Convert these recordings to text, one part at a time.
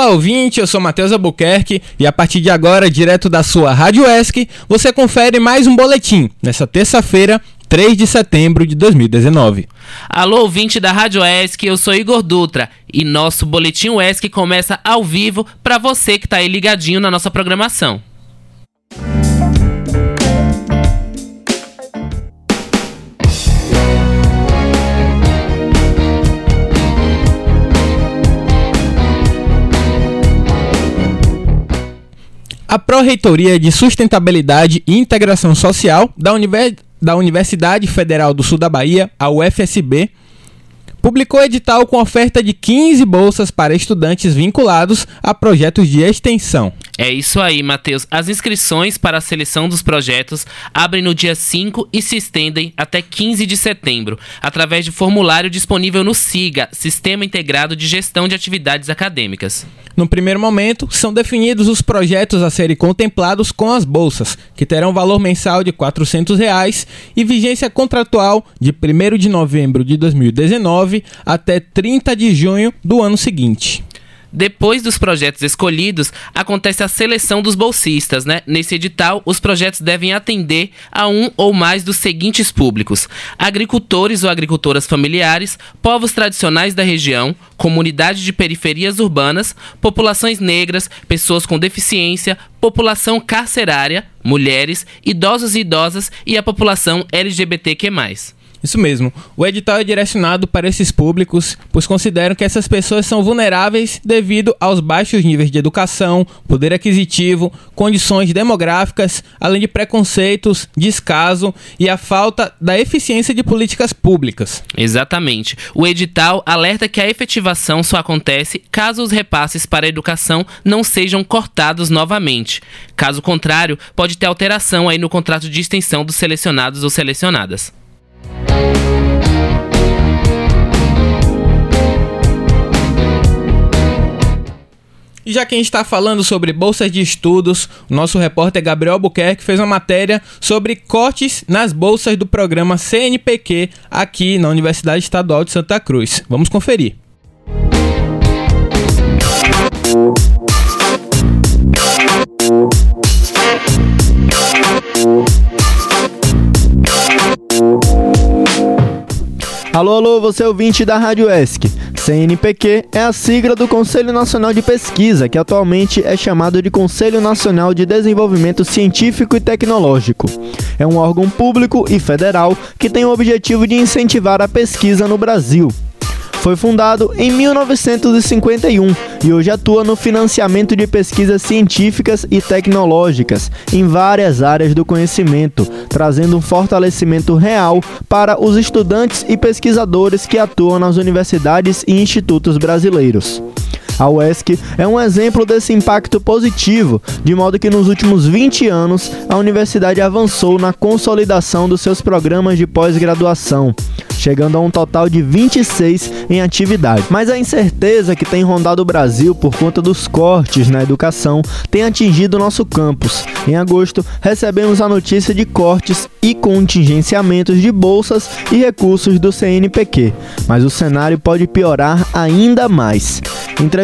Olá, ouvinte, eu sou Matheus Albuquerque e a partir de agora, direto da sua Rádio ESC, você confere mais um boletim nessa terça-feira, 3 de setembro de 2019. Alô, ouvinte da Rádio ESC, eu sou Igor Dutra e nosso Boletim ESC começa ao vivo para você que está aí ligadinho na nossa programação. A Pró-Reitoria de Sustentabilidade e Integração Social da, Univers da Universidade Federal do Sul da Bahia, a UFSB, publicou edital com oferta de 15 bolsas para estudantes vinculados a projetos de extensão. É isso aí, Matheus. As inscrições para a seleção dos projetos abrem no dia 5 e se estendem até 15 de setembro, através de formulário disponível no SIGA, Sistema Integrado de Gestão de Atividades Acadêmicas. No primeiro momento, são definidos os projetos a serem contemplados com as bolsas, que terão valor mensal de 400 reais e vigência contratual de 1 de novembro de 2019 até 30 de junho do ano seguinte. Depois dos projetos escolhidos, acontece a seleção dos bolsistas, né? Nesse edital, os projetos devem atender a um ou mais dos seguintes públicos: agricultores ou agricultoras familiares, povos tradicionais da região, comunidades de periferias urbanas, populações negras, pessoas com deficiência, população carcerária, mulheres, idosos e idosas e a população LGBTQ+. Isso mesmo. O edital é direcionado para esses públicos, pois consideram que essas pessoas são vulneráveis devido aos baixos níveis de educação, poder aquisitivo, condições demográficas, além de preconceitos, descaso e a falta da eficiência de políticas públicas. Exatamente. O edital alerta que a efetivação só acontece caso os repasses para a educação não sejam cortados novamente. Caso contrário, pode ter alteração aí no contrato de extensão dos selecionados ou selecionadas. E já que a gente está falando sobre bolsas de estudos, o nosso repórter Gabriel Albuquerque fez uma matéria sobre cortes nas bolsas do programa CNPq aqui na Universidade Estadual de Santa Cruz. Vamos conferir. Alô, você é ouvinte da Rádio ESC. CNPq é a sigla do Conselho Nacional de Pesquisa, que atualmente é chamado de Conselho Nacional de Desenvolvimento Científico e Tecnológico. É um órgão público e federal que tem o objetivo de incentivar a pesquisa no Brasil. Foi fundado em 1951 e hoje atua no financiamento de pesquisas científicas e tecnológicas em várias áreas do conhecimento, trazendo um fortalecimento real para os estudantes e pesquisadores que atuam nas universidades e institutos brasileiros. A UESC é um exemplo desse impacto positivo, de modo que nos últimos 20 anos a universidade avançou na consolidação dos seus programas de pós-graduação, chegando a um total de 26 em atividade. Mas a incerteza que tem rondado o Brasil por conta dos cortes na educação tem atingido nosso campus. Em agosto, recebemos a notícia de cortes e contingenciamentos de bolsas e recursos do CNPq, mas o cenário pode piorar ainda mais.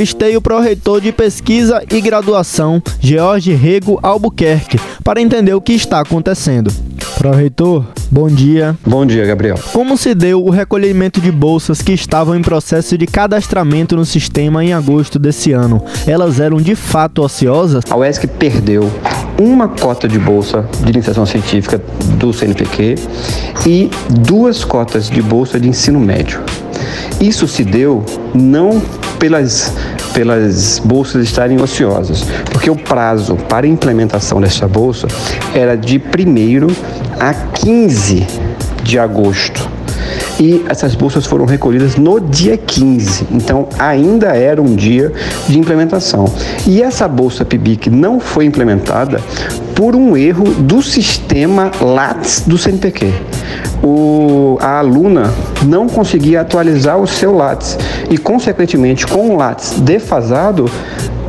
Entrevistei o pró-reitor de pesquisa e graduação, George Rego Albuquerque, para entender o que está acontecendo. Pró-reitor, bom dia. Bom dia, Gabriel. Como se deu o recolhimento de bolsas que estavam em processo de cadastramento no sistema em agosto desse ano? Elas eram de fato ociosas? A UESC perdeu uma cota de bolsa de iniciação científica do CNPq e duas cotas de bolsa de ensino médio. Isso se deu não pelas, pelas bolsas estarem ociosas, porque o prazo para implementação dessa bolsa era de 1 a 15 de agosto. E essas bolsas foram recolhidas no dia 15, então ainda era um dia de implementação. E essa bolsa PIBIC não foi implementada por um erro do sistema LATS do CNPq o, a aluna não conseguia atualizar o seu Lattes e, consequentemente, com o Lattes defasado,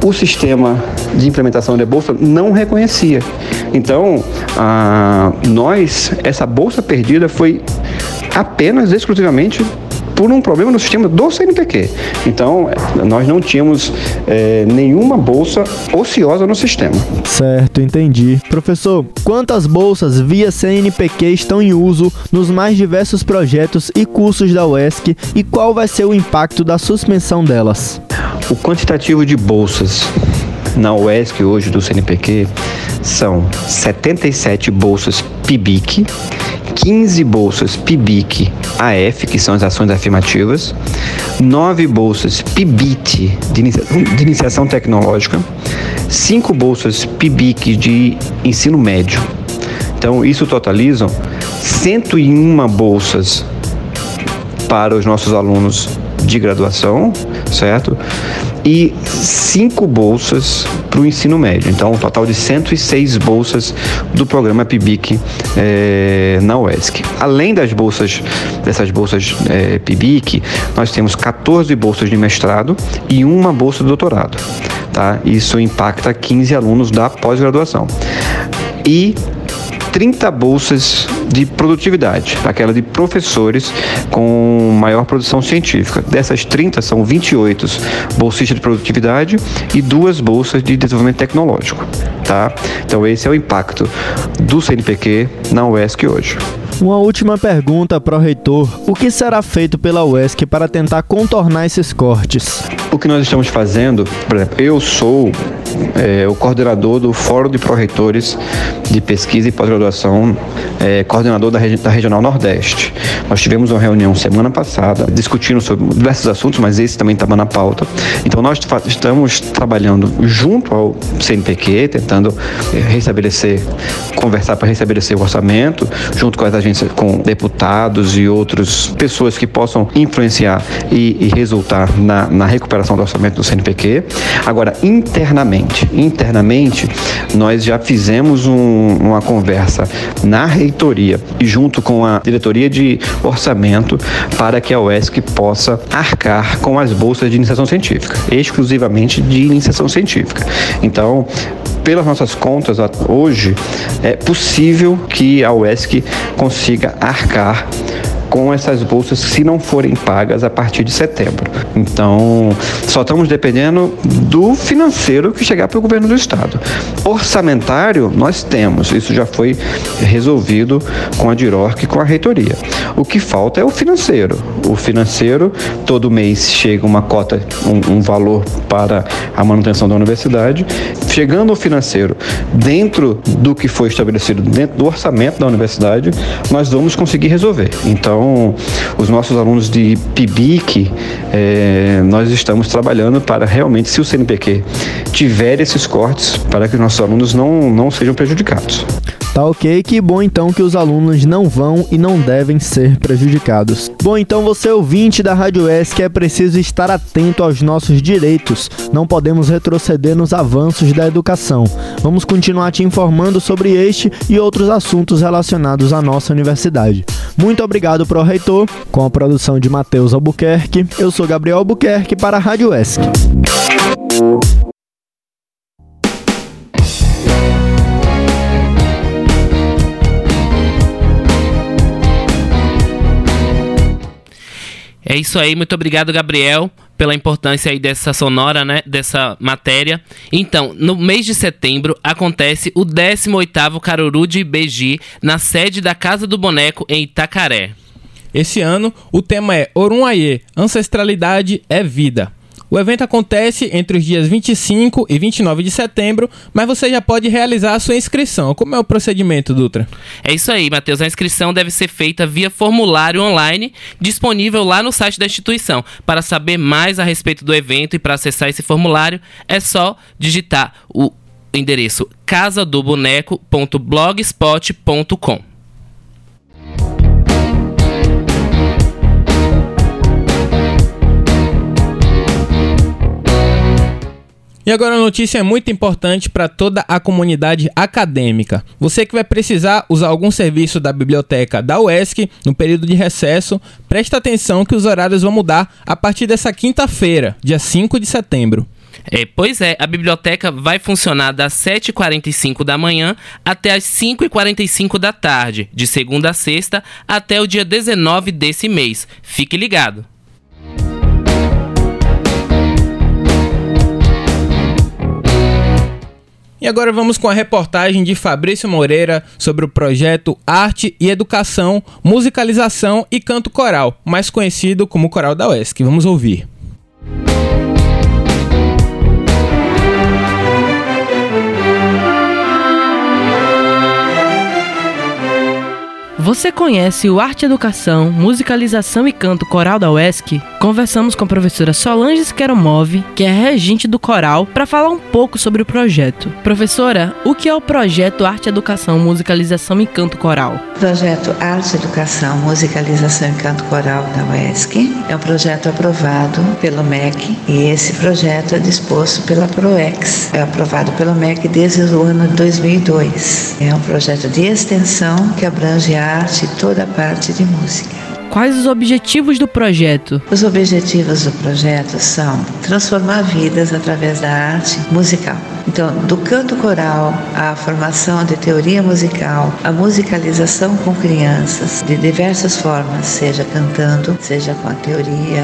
o sistema de implementação da bolsa não reconhecia. Então, a, nós, essa bolsa perdida foi apenas exclusivamente por um problema no sistema do CNPq. Então, nós não tínhamos é, nenhuma bolsa ociosa no sistema. Certo, entendi. Professor, quantas bolsas via CNPq estão em uso nos mais diversos projetos e cursos da UESC e qual vai ser o impacto da suspensão delas? O quantitativo de bolsas na UESC hoje do CNPq são 77 bolsas PIBIC, 15 bolsas PIBIC AF, que são as ações afirmativas, 9 bolsas PIBIT, de, de iniciação tecnológica, 5 bolsas PIBIC de ensino médio. Então, isso totalizam 101 bolsas para os nossos alunos de graduação, certo? E cinco bolsas para o ensino médio. Então, um total de 106 bolsas do programa PIBIC é, na UESC. Além das bolsas, dessas bolsas é, PIBIC, nós temos 14 bolsas de mestrado e uma bolsa de doutorado. Tá? Isso impacta 15 alunos da pós-graduação. E 30 bolsas de produtividade, aquela de professores com maior produção científica. Dessas 30, são 28 bolsistas de produtividade e duas bolsas de desenvolvimento tecnológico. Tá? Então, esse é o impacto do CNPq na UESC hoje. Uma última pergunta para o reitor: o que será feito pela UESC para tentar contornar esses cortes? O que nós estamos fazendo, por exemplo, eu sou é, o coordenador do Fórum de Pró-Reitores de Pesquisa e Pós-Graduação, é, coordenador da, da, Regional Nordeste. Nós tivemos uma reunião semana passada discutindo sobre diversos assuntos, mas esse também estava na pauta. Então, nós estamos trabalhando junto ao CNPq, tentando é, restabelecer, conversar para restabelecer o orçamento, junto com as agências, com deputados e outras pessoas que possam influenciar e, e resultar na, na recuperação do orçamento do CNPq. Agora, internamente, internamente. Nós já fizemos um, uma conversa na reitoria e junto com a diretoria de orçamento para que a UESC possa arcar com as bolsas de iniciação científica, exclusivamente de iniciação científica. Então, pelas nossas contas, hoje é possível que a UESC consiga arcar com essas bolsas se não forem pagas a partir de setembro. Então, só estamos dependendo do financeiro que chegar para o governo do estado. Orçamentário nós temos, isso já foi resolvido com a DIRORC e com a reitoria. O que falta é o financeiro. O financeiro, todo mês chega uma cota, um, um valor para a manutenção da universidade. Chegando o financeiro dentro do que foi estabelecido, dentro do orçamento da universidade, nós vamos conseguir resolver. Então, os nossos alunos de PIBIC, é, nós estamos trabalhando para realmente, se o CNPq tiver esses cortes, para que os nossos alunos não, não sejam prejudicados. Tá ok, que bom então que os alunos não vão e não devem ser prejudicados. Bom, então você ouvinte da Rádio que é preciso estar atento aos nossos direitos. Não podemos retroceder nos avanços da educação. Vamos continuar te informando sobre este e outros assuntos relacionados à nossa universidade. Muito obrigado pro reitor, com a produção de Matheus Albuquerque. Eu sou Gabriel Albuquerque para a Rádio ESC. É isso aí, muito obrigado, Gabriel, pela importância aí dessa sonora, né, dessa matéria. Então, no mês de setembro acontece o 18º Caruru de Beji na sede da Casa do Boneco em Itacaré. Esse ano, o tema é Orunhaê, Ancestralidade é Vida. O evento acontece entre os dias 25 e 29 de setembro, mas você já pode realizar a sua inscrição. Como é o procedimento, Dutra? É isso aí, Matheus. A inscrição deve ser feita via formulário online, disponível lá no site da instituição. Para saber mais a respeito do evento e para acessar esse formulário, é só digitar o endereço casadoboneco.blogspot.com. E agora a notícia é muito importante para toda a comunidade acadêmica. Você que vai precisar usar algum serviço da biblioteca da UESC no período de recesso, presta atenção que os horários vão mudar a partir dessa quinta-feira, dia 5 de setembro. É, pois é, a biblioteca vai funcionar das 7h45 da manhã até as 5h45 da tarde, de segunda a sexta até o dia 19 desse mês. Fique ligado! E agora vamos com a reportagem de Fabrício Moreira sobre o projeto Arte e Educação, Musicalização e Canto Coral, mais conhecido como Coral da UESC. Vamos ouvir. Você conhece o Arte Educação, Musicalização e Canto Coral da UESC? Conversamos com a professora Solange Skeromov, que é regente do coral, para falar um pouco sobre o projeto. Professora, o que é o projeto Arte Educação, Musicalização e Canto Coral? O projeto Arte Educação, Musicalização e Canto Coral da UESC é um projeto aprovado pelo MEC e esse projeto é disposto pela PROEX. É aprovado pelo MEC desde o ano de 2002. É um projeto de extensão que abrange a arte e toda a parte de música. Quais os objetivos do projeto? Os objetivos do projeto são transformar vidas através da arte musical. Então, do canto coral à formação de teoria musical, a musicalização com crianças de diversas formas, seja cantando, seja com a teoria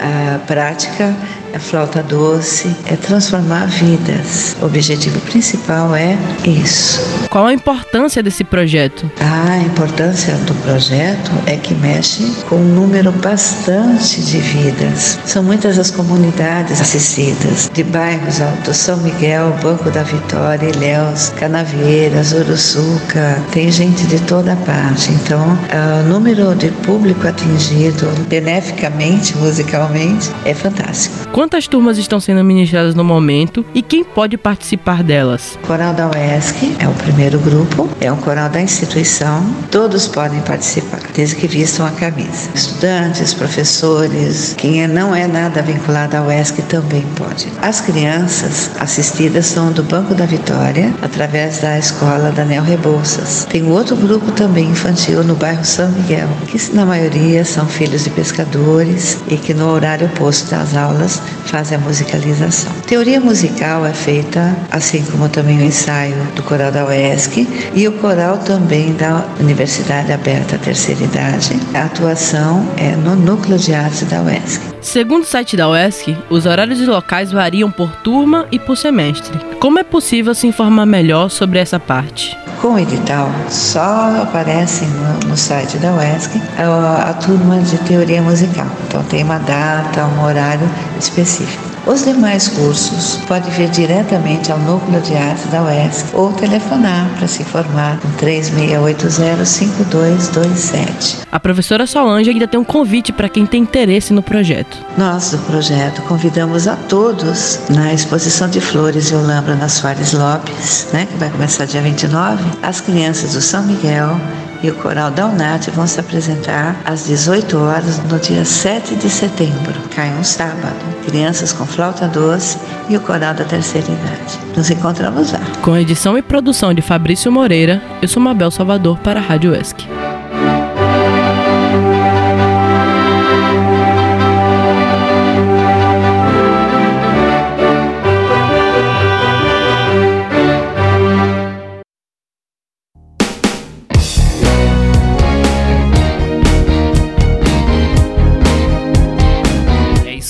a prática a flauta doce é transformar vidas. O objetivo principal é isso. Qual a importância desse projeto? A importância do projeto é que mexe com um número bastante de vidas. São muitas as comunidades assistidas, de bairros do São Miguel, Banco da Vitória, Ilhéus, Canavieiras, Uruçuca. Tem gente de toda parte. Então, o número de público atingido beneficamente, musicalmente, é fantástico. Quantas turmas estão sendo ministradas no momento e quem pode participar delas? Coral da UESC é o primeiro grupo, é um coral da instituição, todos podem participar, desde que vistam a camisa. Estudantes, professores, quem é, não é nada vinculado à UESC também pode. As crianças assistidas são do Banco da Vitória, através da escola Daniel Rebouças. Tem outro grupo também infantil no bairro São Miguel, que na maioria são filhos de pescadores e que no horário oposto das aulas fazem a musicalização. Teoria musical é feita, assim como também o ensaio do coral da UESC e o coral também da Universidade Aberta Terceira Idade. A atuação é no núcleo de arte da UESC. Segundo o site da UESC, os horários e locais variam por turma e por semestre. Como é possível se informar melhor sobre essa parte? Com o edital, só aparece no, no site da UESC a, a turma de teoria musical. Então tem uma data, um horário específico. Os demais cursos pode vir diretamente ao Núcleo de Arte da UESC ou telefonar para se informar com 3680-5227. A professora Solange ainda tem um convite para quem tem interesse no projeto. Nós do projeto convidamos a todos na exposição de flores e Olambra nas Soares Lopes, né, que vai começar dia 29, as crianças do São Miguel e o coral da UNAT vão se apresentar às 18 horas no dia 7 de setembro, cai um sábado. Crianças com flauta doce e o coral da terceira idade. Nos encontramos lá. Com edição e produção de Fabrício Moreira, eu sou Mabel Salvador para a Rádio ESC.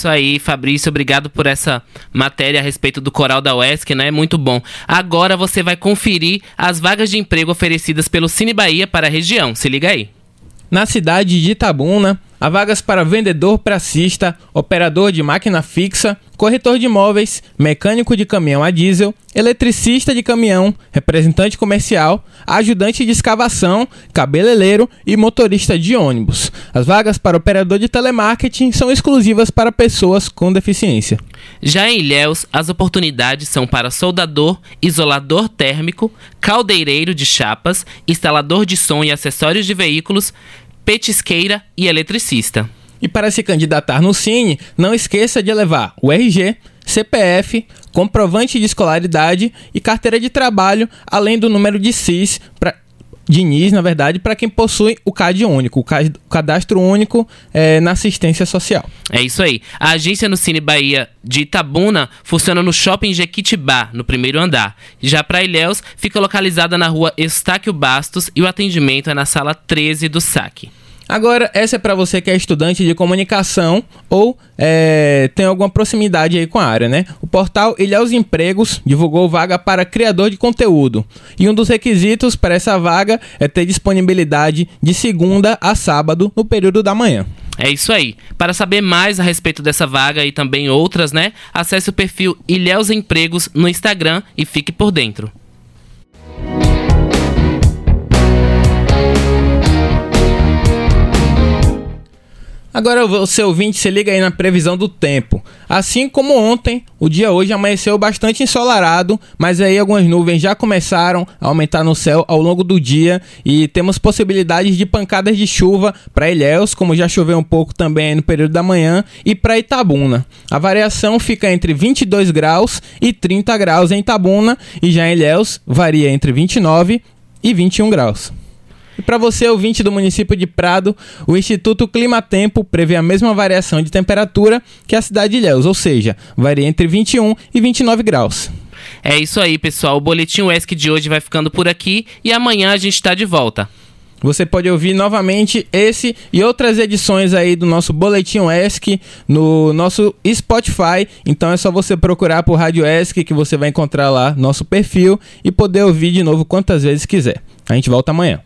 Isso aí, Fabrício. Obrigado por essa matéria a respeito do coral da UESC, né? Muito bom. Agora você vai conferir as vagas de emprego oferecidas pelo Cine Bahia para a região. Se liga aí. Na cidade de Itabuna, há vagas para vendedor pracista, operador de máquina fixa, corretor de imóveis, mecânico de caminhão a diesel, eletricista de caminhão, representante comercial, ajudante de escavação, cabeleireiro e motorista de ônibus. As vagas para operador de telemarketing são exclusivas para pessoas com deficiência. Já em Ilhéus, as oportunidades são para soldador, isolador térmico, caldeireiro de chapas, instalador de som e acessórios de veículos, petisqueira e eletricista. E para se candidatar no Cine, não esqueça de levar o RG, CPF, comprovante de escolaridade e carteira de trabalho, além do número de CIS pra, Diniz, na verdade, para quem possui o CAD único, o cadastro único é, na assistência social. É isso aí. A agência no Cine Bahia de Itabuna funciona no Shopping Jequitibá, no primeiro andar. Já para Ilhéus, fica localizada na rua Estáquio Bastos e o atendimento é na sala 13 do SAC. Agora, essa é para você que é estudante de comunicação ou é, tem alguma proximidade aí com a área, né? O portal Ilhéus Empregos divulgou vaga para criador de conteúdo. E um dos requisitos para essa vaga é ter disponibilidade de segunda a sábado no período da manhã. É isso aí. Para saber mais a respeito dessa vaga e também outras, né? Acesse o perfil Ilhéus Empregos no Instagram e fique por dentro. Agora você ouvinte, se liga aí na previsão do tempo. Assim como ontem, o dia hoje amanheceu bastante ensolarado, mas aí algumas nuvens já começaram a aumentar no céu ao longo do dia e temos possibilidades de pancadas de chuva para Ilhéus, como já choveu um pouco também no período da manhã, e para Itabuna. A variação fica entre 22 graus e 30 graus em Itabuna e já em Ilhéus varia entre 29 e 21 graus. E para você, ouvinte do município de Prado, o Instituto Clima Tempo prevê a mesma variação de temperatura que a cidade de Ilhéus, ou seja, varia entre 21 e 29 graus. É isso aí, pessoal. O Boletim UESC de hoje vai ficando por aqui e amanhã a gente está de volta. Você pode ouvir novamente esse e outras edições aí do nosso Boletim ESC no nosso Spotify. Então é só você procurar por Rádio ESC que você vai encontrar lá nosso perfil e poder ouvir de novo quantas vezes quiser. A gente volta amanhã.